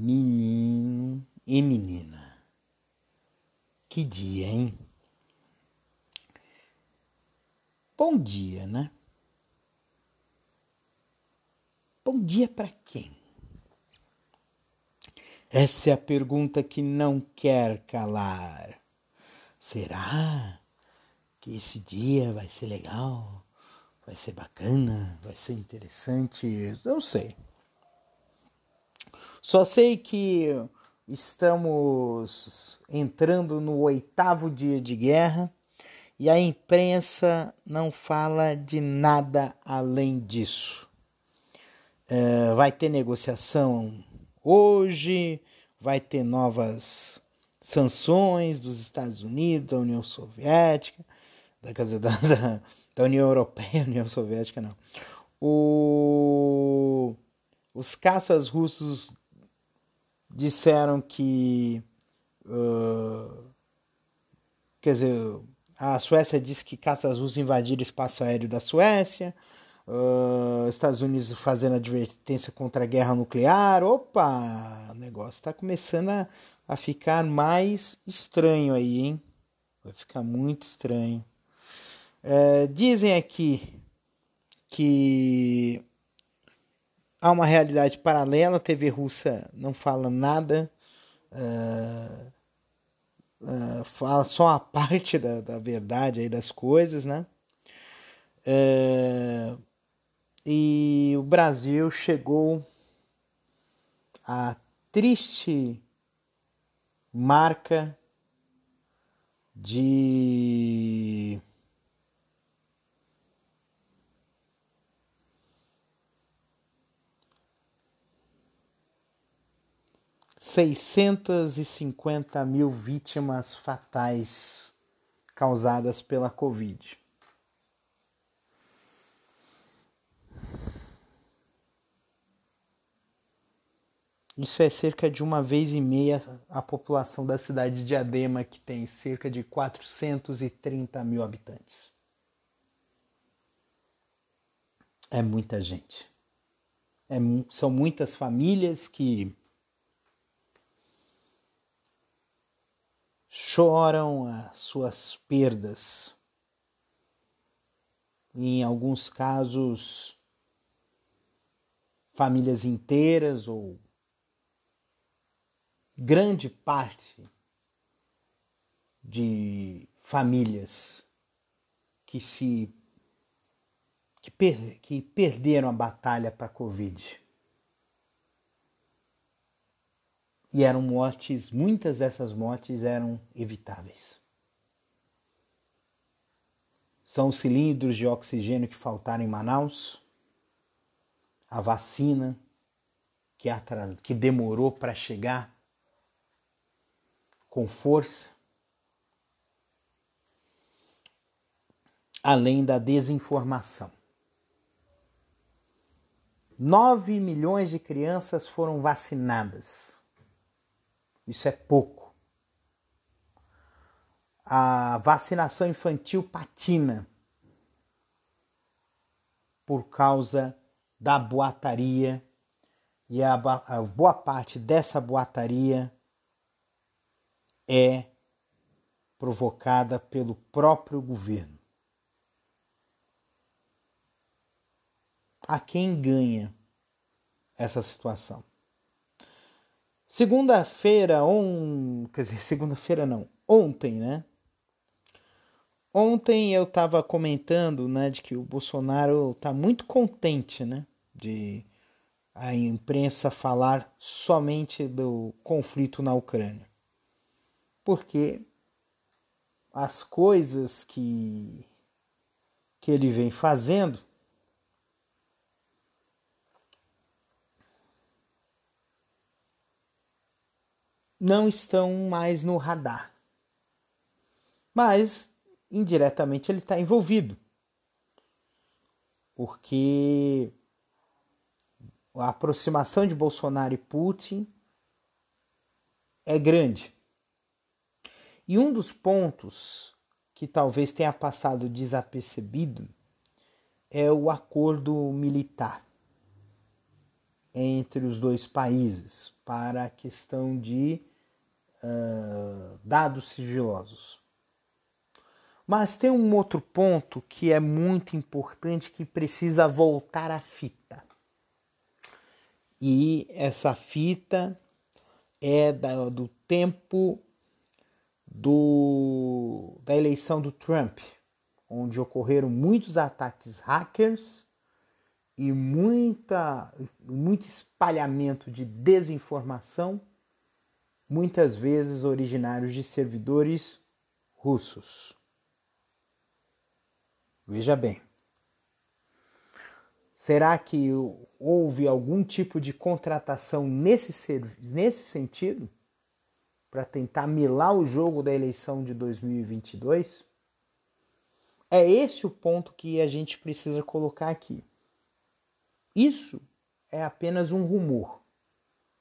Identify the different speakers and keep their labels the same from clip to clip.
Speaker 1: Menino e menina. Que dia, hein? Bom dia, né? Bom dia para quem? Essa é a pergunta que não quer calar. Será que esse dia vai ser legal? vai ser bacana, vai ser interessante, não sei. Só sei que estamos entrando no oitavo dia de guerra e a imprensa não fala de nada além disso. É, vai ter negociação hoje, vai ter novas sanções dos Estados Unidos, da União Soviética, da, da, da União Europeia, União Soviética não. O, os caças russos disseram que. Uh, quer dizer, a Suécia disse que caças russos invadiram o espaço aéreo da Suécia. Uh, Estados Unidos fazendo advertência contra a guerra nuclear. Opa, o negócio está começando a, a ficar mais estranho aí, hein? Vai ficar muito estranho. É, dizem aqui que há uma realidade paralela, a TV russa não fala nada, uh, uh, fala só a parte da, da verdade aí das coisas, né? Uh, e o Brasil chegou à triste marca de seiscentas e cinquenta mil vítimas fatais causadas pela Covid. Isso é cerca de uma vez e meia a população da cidade de Adema, que tem cerca de 430 mil habitantes. É muita gente. É, são muitas famílias que choram as suas perdas. Em alguns casos, famílias inteiras ou grande parte de famílias que se que, per, que perderam a batalha para a Covid. E eram mortes, muitas dessas mortes eram evitáveis. São os cilindros de oxigênio que faltaram em Manaus, a vacina que, que demorou para chegar com força, além da desinformação. 9 milhões de crianças foram vacinadas isso é pouco. A vacinação infantil patina por causa da boataria e a, a boa parte dessa boataria é provocada pelo próprio governo. A quem ganha essa situação? Segunda-feira, on... quer dizer, segunda-feira não, ontem, né? Ontem eu estava comentando, né, de que o Bolsonaro está muito contente, né, de a imprensa falar somente do conflito na Ucrânia. Porque as coisas que que ele vem fazendo não estão mais no radar. Mas, indiretamente, ele está envolvido. Porque a aproximação de Bolsonaro e Putin é grande. E um dos pontos que talvez tenha passado desapercebido é o acordo militar entre os dois países para a questão de uh, dados sigilosos. Mas tem um outro ponto que é muito importante que precisa voltar à fita. E essa fita é da, do tempo do, da eleição do Trump, onde ocorreram muitos ataques hackers e muita, muito espalhamento de desinformação, muitas vezes originários de servidores russos. Veja bem. Será que houve algum tipo de contratação nesse, nesse sentido? Para tentar milar o jogo da eleição de 2022? É esse o ponto que a gente precisa colocar aqui. Isso é apenas um rumor.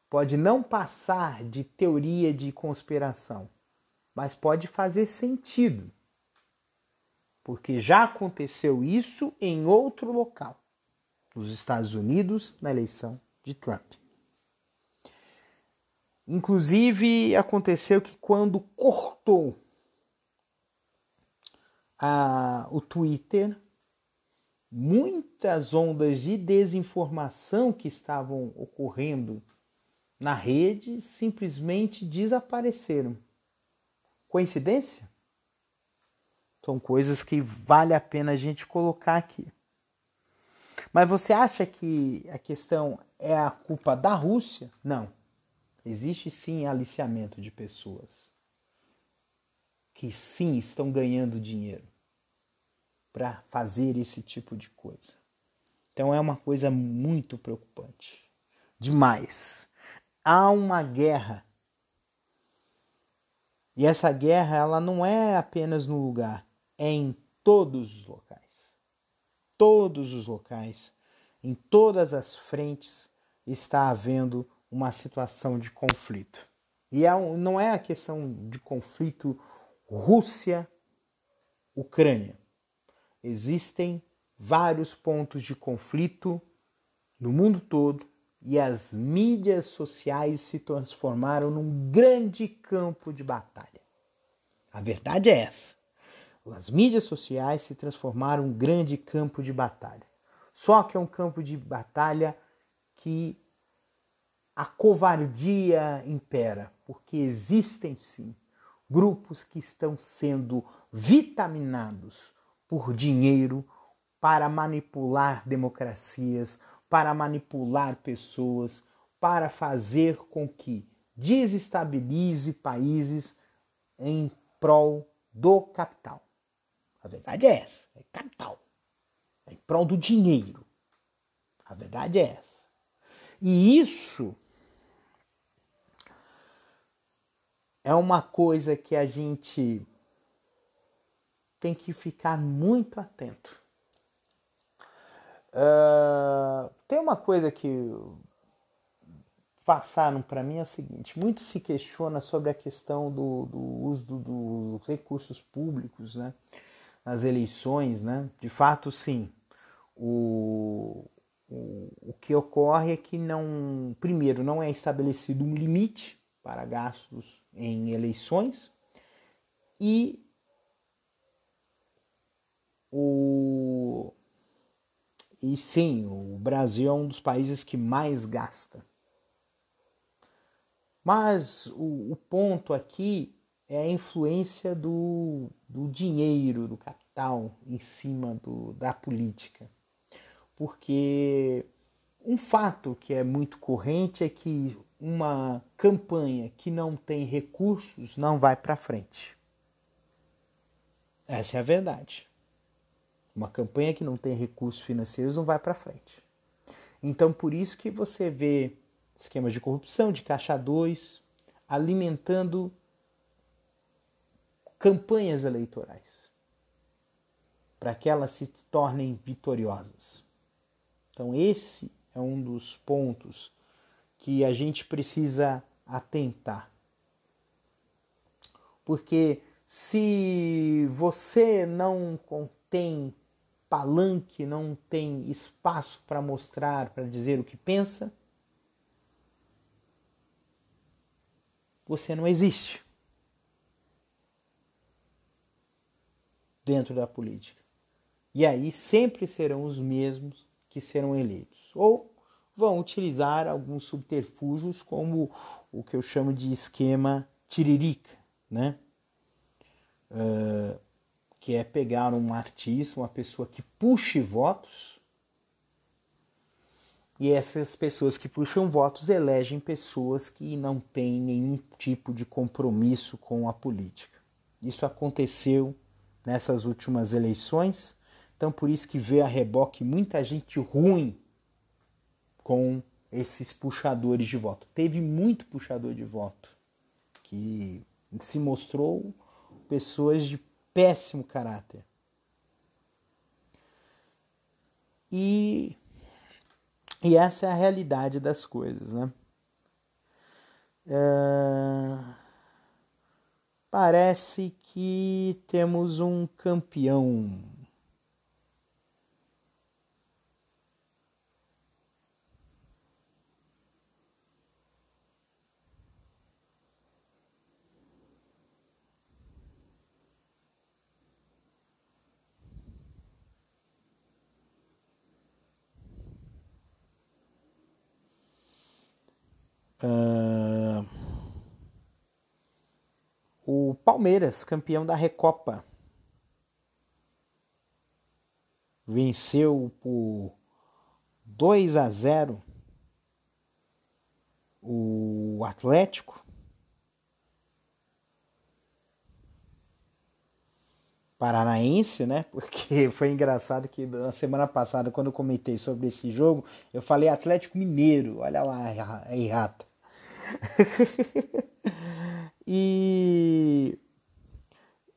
Speaker 1: Pode não passar de teoria de conspiração, mas pode fazer sentido. Porque já aconteceu isso em outro local, nos Estados Unidos, na eleição de Trump. Inclusive, aconteceu que quando cortou a, o Twitter, muitas ondas de desinformação que estavam ocorrendo na rede simplesmente desapareceram. Coincidência? São coisas que vale a pena a gente colocar aqui. Mas você acha que a questão é a culpa da Rússia? Não. Existe sim aliciamento de pessoas que sim estão ganhando dinheiro para fazer esse tipo de coisa. Então é uma coisa muito preocupante. Demais. Há uma guerra. E essa guerra, ela não é apenas no lugar, é em todos os locais. Todos os locais, em todas as frentes, está havendo uma situação de conflito. E é não é a questão de conflito Rússia-Ucrânia existem vários pontos de conflito no mundo todo e as mídias sociais se transformaram num grande campo de batalha. A verdade é essa. As mídias sociais se transformaram num grande campo de batalha. Só que é um campo de batalha que a covardia impera, porque existem sim grupos que estão sendo vitaminados por dinheiro para manipular democracias, para manipular pessoas, para fazer com que desestabilize países em prol do capital. A verdade é essa, é capital. É em prol do dinheiro. A verdade é essa. E isso é uma coisa que a gente tem que ficar muito atento. Uh, tem uma coisa que passaram para mim é o seguinte: muito se questiona sobre a questão do, do uso dos do recursos públicos, né, nas eleições, né? De fato, sim. O, o, o que ocorre é que não, primeiro, não é estabelecido um limite para gastos em eleições e o... E sim, o Brasil é um dos países que mais gasta. Mas o, o ponto aqui é a influência do, do dinheiro, do capital em cima do, da política. Porque um fato que é muito corrente é que uma campanha que não tem recursos não vai para frente. Essa é a verdade. Uma campanha que não tem recursos financeiros não vai para frente. Então, por isso que você vê esquemas de corrupção, de caixa 2, alimentando campanhas eleitorais para que elas se tornem vitoriosas. Então, esse é um dos pontos que a gente precisa atentar. Porque se você não contém palanque, não tem espaço para mostrar, para dizer o que pensa, você não existe dentro da política. E aí sempre serão os mesmos que serão eleitos. Ou vão utilizar alguns subterfúgios, como o que eu chamo de esquema tiririca, né? Uh, que é pegar um artista, uma pessoa que puxe votos, e essas pessoas que puxam votos elegem pessoas que não têm nenhum tipo de compromisso com a política. Isso aconteceu nessas últimas eleições, então por isso que vê a reboque muita gente ruim com esses puxadores de voto. Teve muito puxador de voto que se mostrou pessoas de péssimo caráter. E, e essa é a realidade das coisas, né? É, parece que temos um campeão Uh, o Palmeiras, campeão da Recopa, venceu por 2 a 0 o Atlético paranaense, né? Porque foi engraçado que na semana passada, quando eu comentei sobre esse jogo, eu falei Atlético Mineiro. Olha lá a errata. e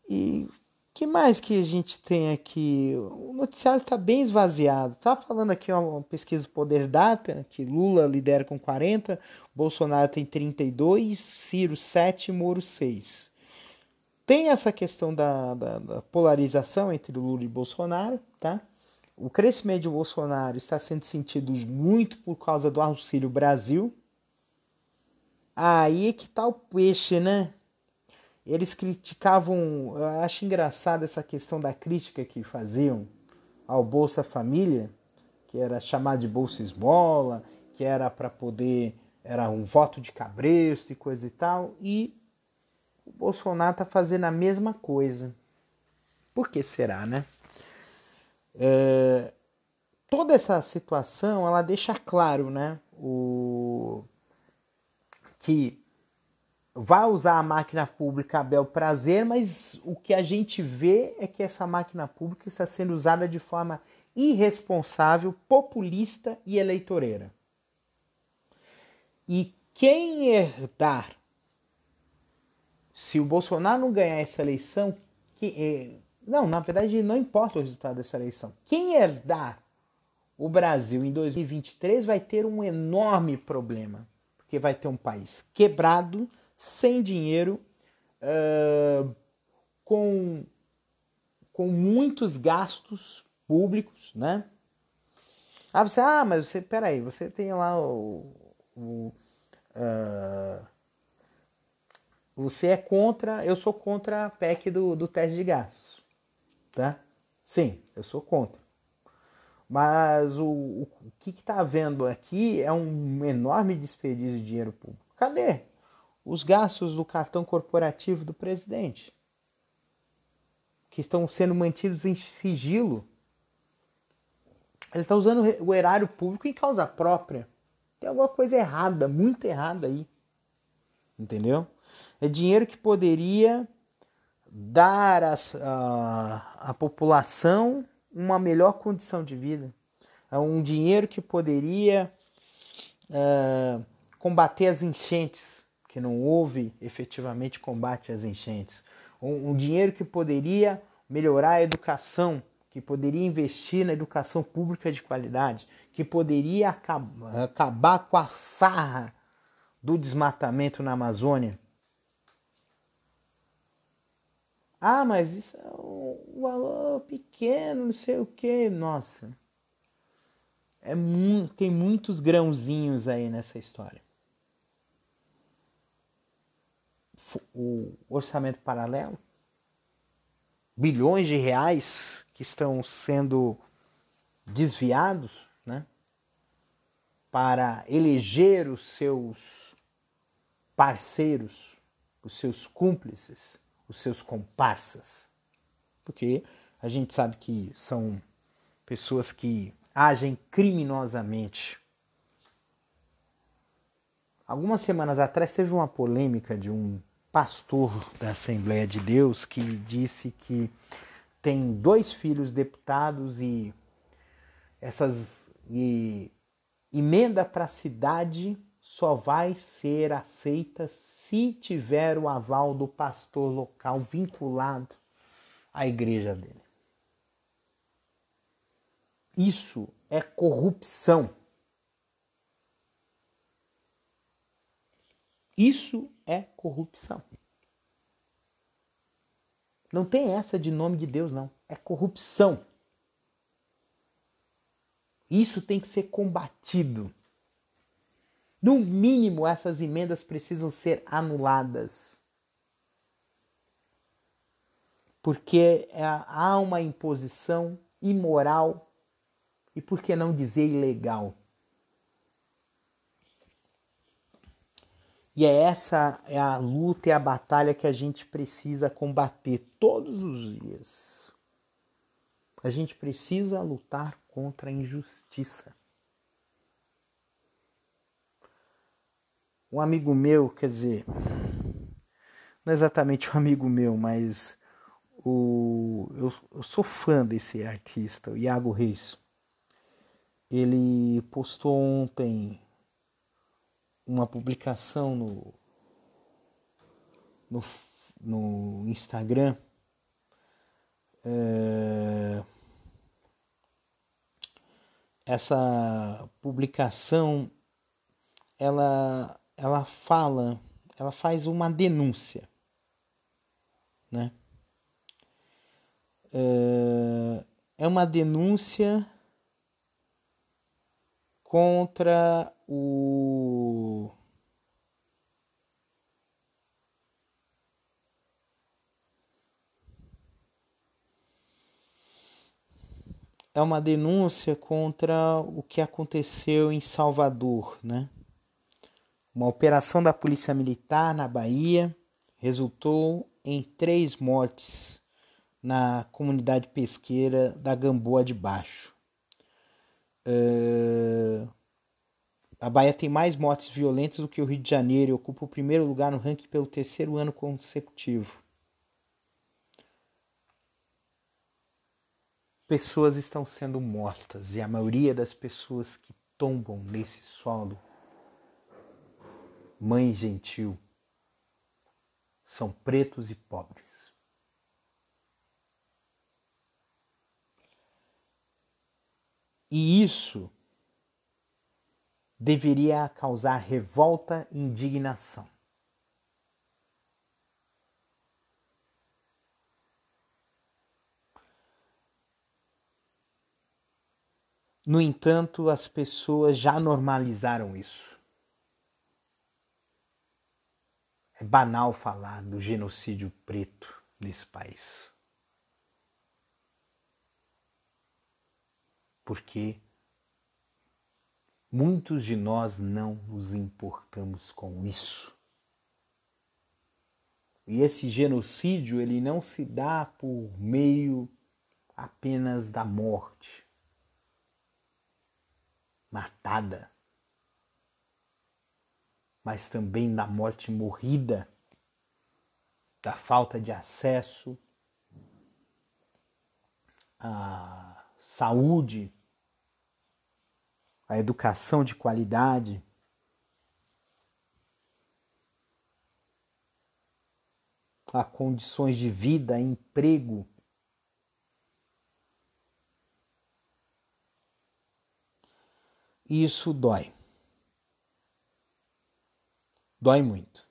Speaker 1: e que mais que a gente tem aqui? O noticiário está bem esvaziado. Tá falando aqui uma pesquisa Poder Data, que Lula lidera com 40, Bolsonaro tem 32, Ciro 7, Moro 6 tem essa questão da, da, da, polarização entre Lula e Bolsonaro, tá? O crescimento de Bolsonaro está sendo sentido muito por causa do Auxílio Brasil. Aí é que tá o peixe, né? Eles criticavam, eu acho engraçado essa questão da crítica que faziam ao Bolsa Família, que era chamado de Bolsa Esmola, que era para poder, era um voto de cabresto e coisa e tal, e o Bolsonaro está fazendo a mesma coisa. Por que será, né? É, toda essa situação ela deixa claro, né, o que vai usar a máquina pública a bel prazer, mas o que a gente vê é que essa máquina pública está sendo usada de forma irresponsável, populista e eleitoreira. E quem herdar se o Bolsonaro não ganhar essa eleição, que, é, não, na verdade não importa o resultado dessa eleição. Quem herdar o Brasil em 2023 vai ter um enorme problema, porque vai ter um país quebrado, sem dinheiro, uh, com, com muitos gastos públicos, né? Ah, você, ah, mas você, peraí, você tem lá o, o uh, você é contra, eu sou contra a PEC do, do teste de gastos, tá? Sim, eu sou contra. Mas o, o, o que está havendo aqui é um enorme desperdício de dinheiro público. Cadê os gastos do cartão corporativo do presidente? Que estão sendo mantidos em sigilo. Ele está usando o erário público em causa própria. Tem alguma coisa errada, muito errada aí. Entendeu? É dinheiro que poderia dar à população uma melhor condição de vida. É um dinheiro que poderia uh, combater as enchentes porque não houve efetivamente combate às enchentes. Um, um dinheiro que poderia melhorar a educação, que poderia investir na educação pública de qualidade, que poderia acabar, acabar com a farra do desmatamento na Amazônia. Ah, mas isso é um valor pequeno, não sei o que. Nossa, é muito, tem muitos grãozinhos aí nessa história. O orçamento paralelo, bilhões de reais que estão sendo desviados, né, para eleger os seus parceiros, os seus cúmplices, os seus comparsas. Porque a gente sabe que são pessoas que agem criminosamente. Algumas semanas atrás teve uma polêmica de um pastor da Assembleia de Deus que disse que tem dois filhos deputados e essas e emenda para a cidade só vai ser aceita se tiver o aval do pastor local vinculado à igreja dele. Isso é corrupção. Isso é corrupção. Não tem essa de nome de Deus, não. É corrupção. Isso tem que ser combatido. No mínimo, essas emendas precisam ser anuladas. Porque é, há uma imposição imoral e, por que não dizer, ilegal. E é essa é a luta e a batalha que a gente precisa combater todos os dias. A gente precisa lutar contra a injustiça. Um amigo meu, quer dizer, não é exatamente um amigo meu, mas o, eu, eu sou fã desse artista, o Iago Reis. Ele postou ontem uma publicação no, no, no Instagram. É, essa publicação ela ela fala, ela faz uma denúncia, né? É, é uma denúncia contra o é uma denúncia contra o que aconteceu em Salvador, né? Uma operação da Polícia Militar na Bahia resultou em três mortes na comunidade pesqueira da Gamboa de Baixo. Uh, a Bahia tem mais mortes violentas do que o Rio de Janeiro e ocupa o primeiro lugar no ranking pelo terceiro ano consecutivo. Pessoas estão sendo mortas e a maioria das pessoas que tombam nesse solo mãe gentil, são pretos e pobres. E isso deveria causar revolta e indignação. No entanto, as pessoas já normalizaram isso. É banal falar do genocídio preto nesse país. Porque muitos de nós não nos importamos com isso. E esse genocídio ele não se dá por meio apenas da morte matada mas também da morte morrida, da falta de acesso à saúde, à educação de qualidade. a condições de vida, a emprego. Isso dói. Dói muito.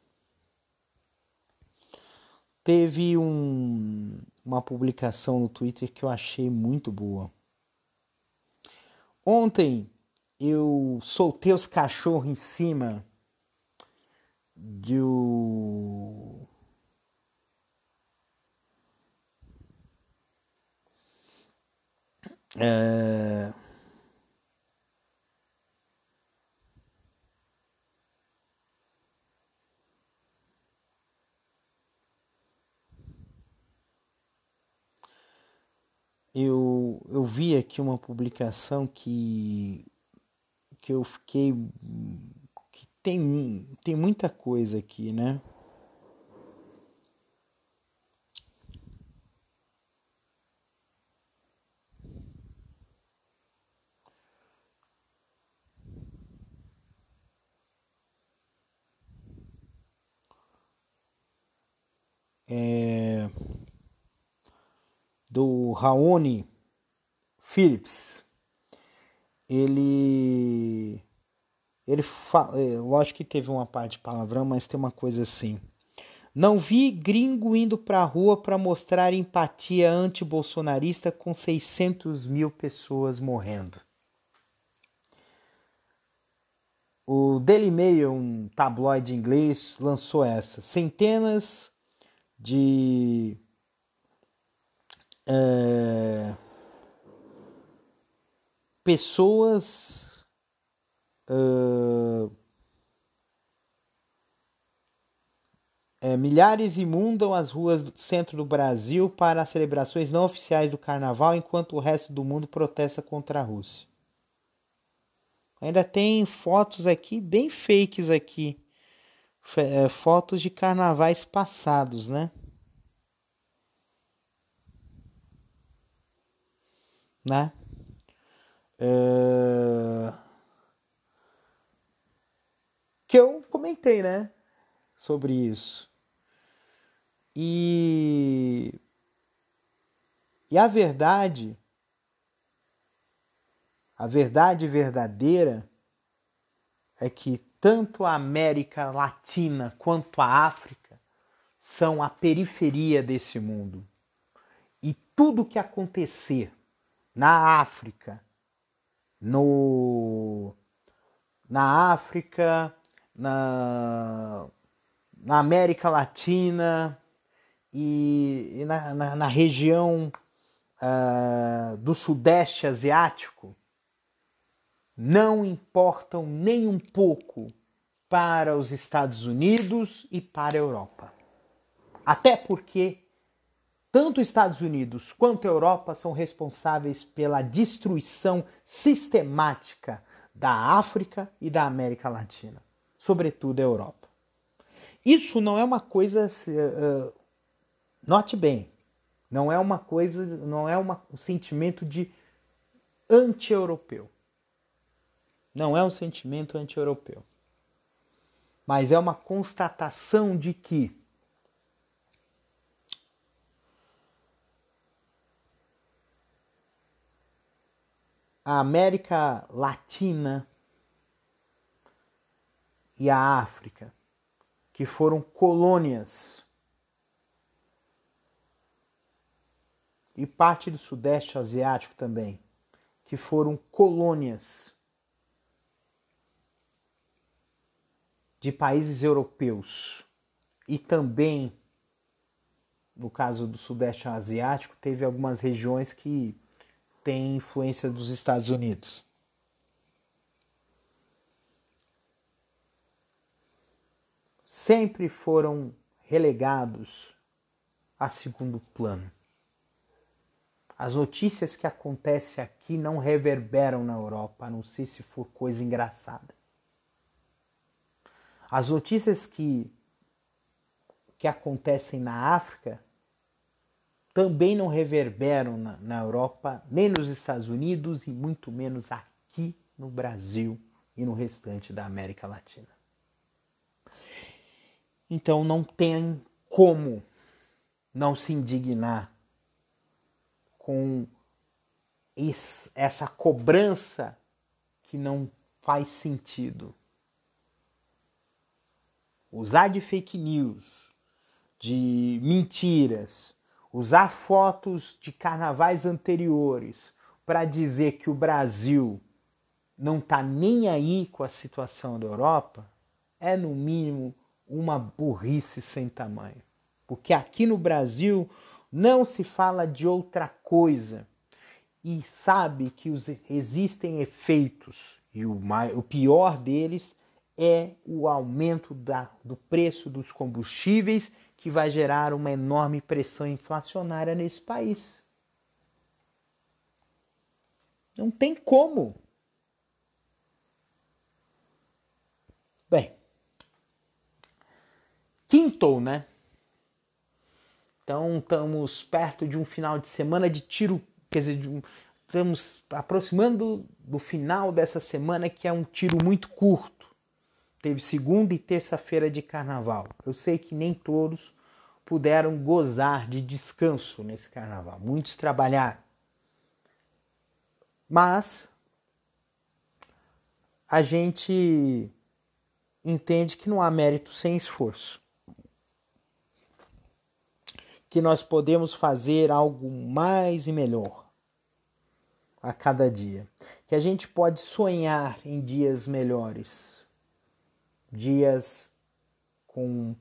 Speaker 1: Teve um, uma publicação no Twitter que eu achei muito boa. Ontem eu soltei os cachorros em cima do. Eu, eu vi aqui uma publicação que, que eu fiquei. que tem, tem muita coisa aqui, né? É do Raoni Phillips. Ele ele fala, é, lógico que teve uma parte de palavrão, mas tem uma coisa assim. Não vi gringo indo pra rua para mostrar empatia anti-bolsonarista com 600 mil pessoas morrendo. O Daily Mail, um tabloide inglês, lançou essa. Centenas de é, pessoas é, é, milhares imundam as ruas do centro do Brasil para as celebrações não oficiais do carnaval, enquanto o resto do mundo protesta contra a Rússia. Ainda tem fotos aqui, bem fakes aqui. É, fotos de carnavais passados, né? Né? Uh... Que eu comentei, né? Sobre isso. E. E a verdade, a verdade verdadeira é que tanto a América Latina quanto a África são a periferia desse mundo. E tudo que acontecer na África, no, na África, na, na América Latina e, e na, na, na, região uh, do Sudeste Asiático não importam nem um pouco para os Estados Unidos e para a Europa. Até porque tanto Estados Unidos quanto a Europa são responsáveis pela destruição sistemática da África e da América Latina, sobretudo a Europa. Isso não é uma coisa, uh, note bem, não é uma coisa, não é uma, um sentimento de anti-europeu. Não é um sentimento anti-europeu. Mas é uma constatação de que a América Latina e a África, que foram colônias, e parte do Sudeste Asiático também, que foram colônias de países europeus. E também, no caso do Sudeste Asiático, teve algumas regiões que tem influência dos Estados Unidos. Sempre foram relegados a segundo plano. As notícias que acontecem aqui não reverberam na Europa, a não ser se for coisa engraçada. As notícias que, que acontecem na África também não reverberam na, na Europa, nem nos Estados Unidos e muito menos aqui no Brasil e no restante da América Latina. Então não tem como não se indignar com essa cobrança que não faz sentido. Usar de fake news, de mentiras, usar fotos de carnavais anteriores para dizer que o Brasil não está nem aí com a situação da Europa, é no mínimo uma burrice sem tamanho. Porque aqui no Brasil não se fala de outra coisa e sabe que os, existem efeitos, e o, o pior deles é o aumento da, do preço dos combustíveis, que vai gerar uma enorme pressão inflacionária nesse país. Não tem como. Bem, quintou, né? Então estamos perto de um final de semana de tiro quer dizer, um, estamos aproximando do final dessa semana que é um tiro muito curto. Teve segunda e terça-feira de carnaval. Eu sei que nem todos puderam gozar de descanso nesse carnaval. Muitos trabalharam. Mas a gente entende que não há mérito sem esforço que nós podemos fazer algo mais e melhor a cada dia. Que a gente pode sonhar em dias melhores, dias com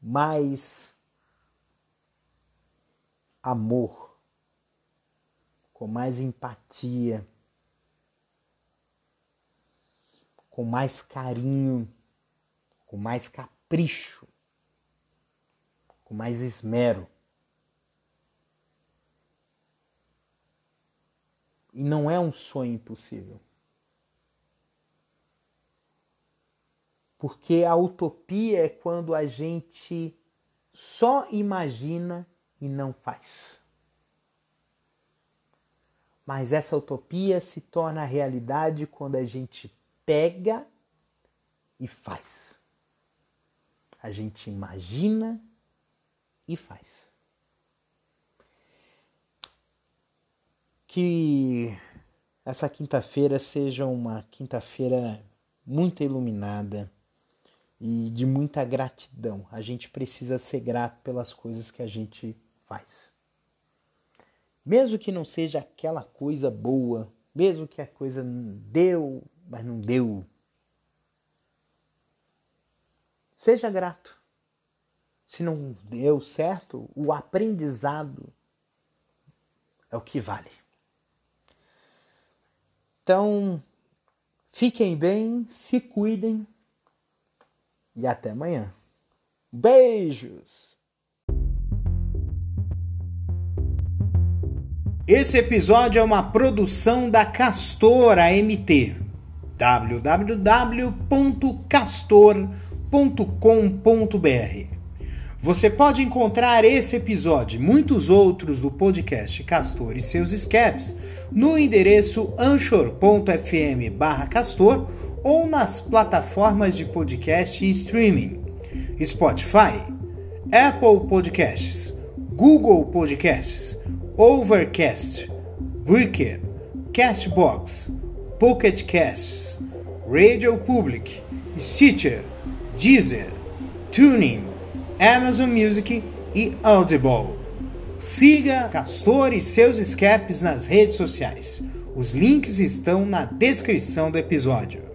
Speaker 1: mais amor, com mais empatia, com mais carinho, com mais capricho com mais esmero. E não é um sonho impossível. Porque a utopia é quando a gente só imagina e não faz. Mas essa utopia se torna realidade quando a gente pega e faz. A gente imagina e faz. Que essa quinta-feira seja uma quinta-feira muito iluminada e de muita gratidão. A gente precisa ser grato pelas coisas que a gente faz. Mesmo que não seja aquela coisa boa, mesmo que a coisa deu, mas não deu. Seja grato se não deu certo, o aprendizado é o que vale. Então, fiquem bem, se cuidem e até amanhã. Beijos!
Speaker 2: Esse episódio é uma produção da Castor AMT. www.castor.com.br você pode encontrar esse episódio e muitos outros do podcast Castor e seus escapes no endereço anchor.fm castor ou nas plataformas de podcast e streaming Spotify, Apple Podcasts, Google Podcasts, Overcast, Breaker, Castbox, Pocket Casts, Radio Public, Stitcher, Deezer, Tuning, Amazon Music e Audible. Siga Castor e seus escapes nas redes sociais. Os links estão na descrição do episódio.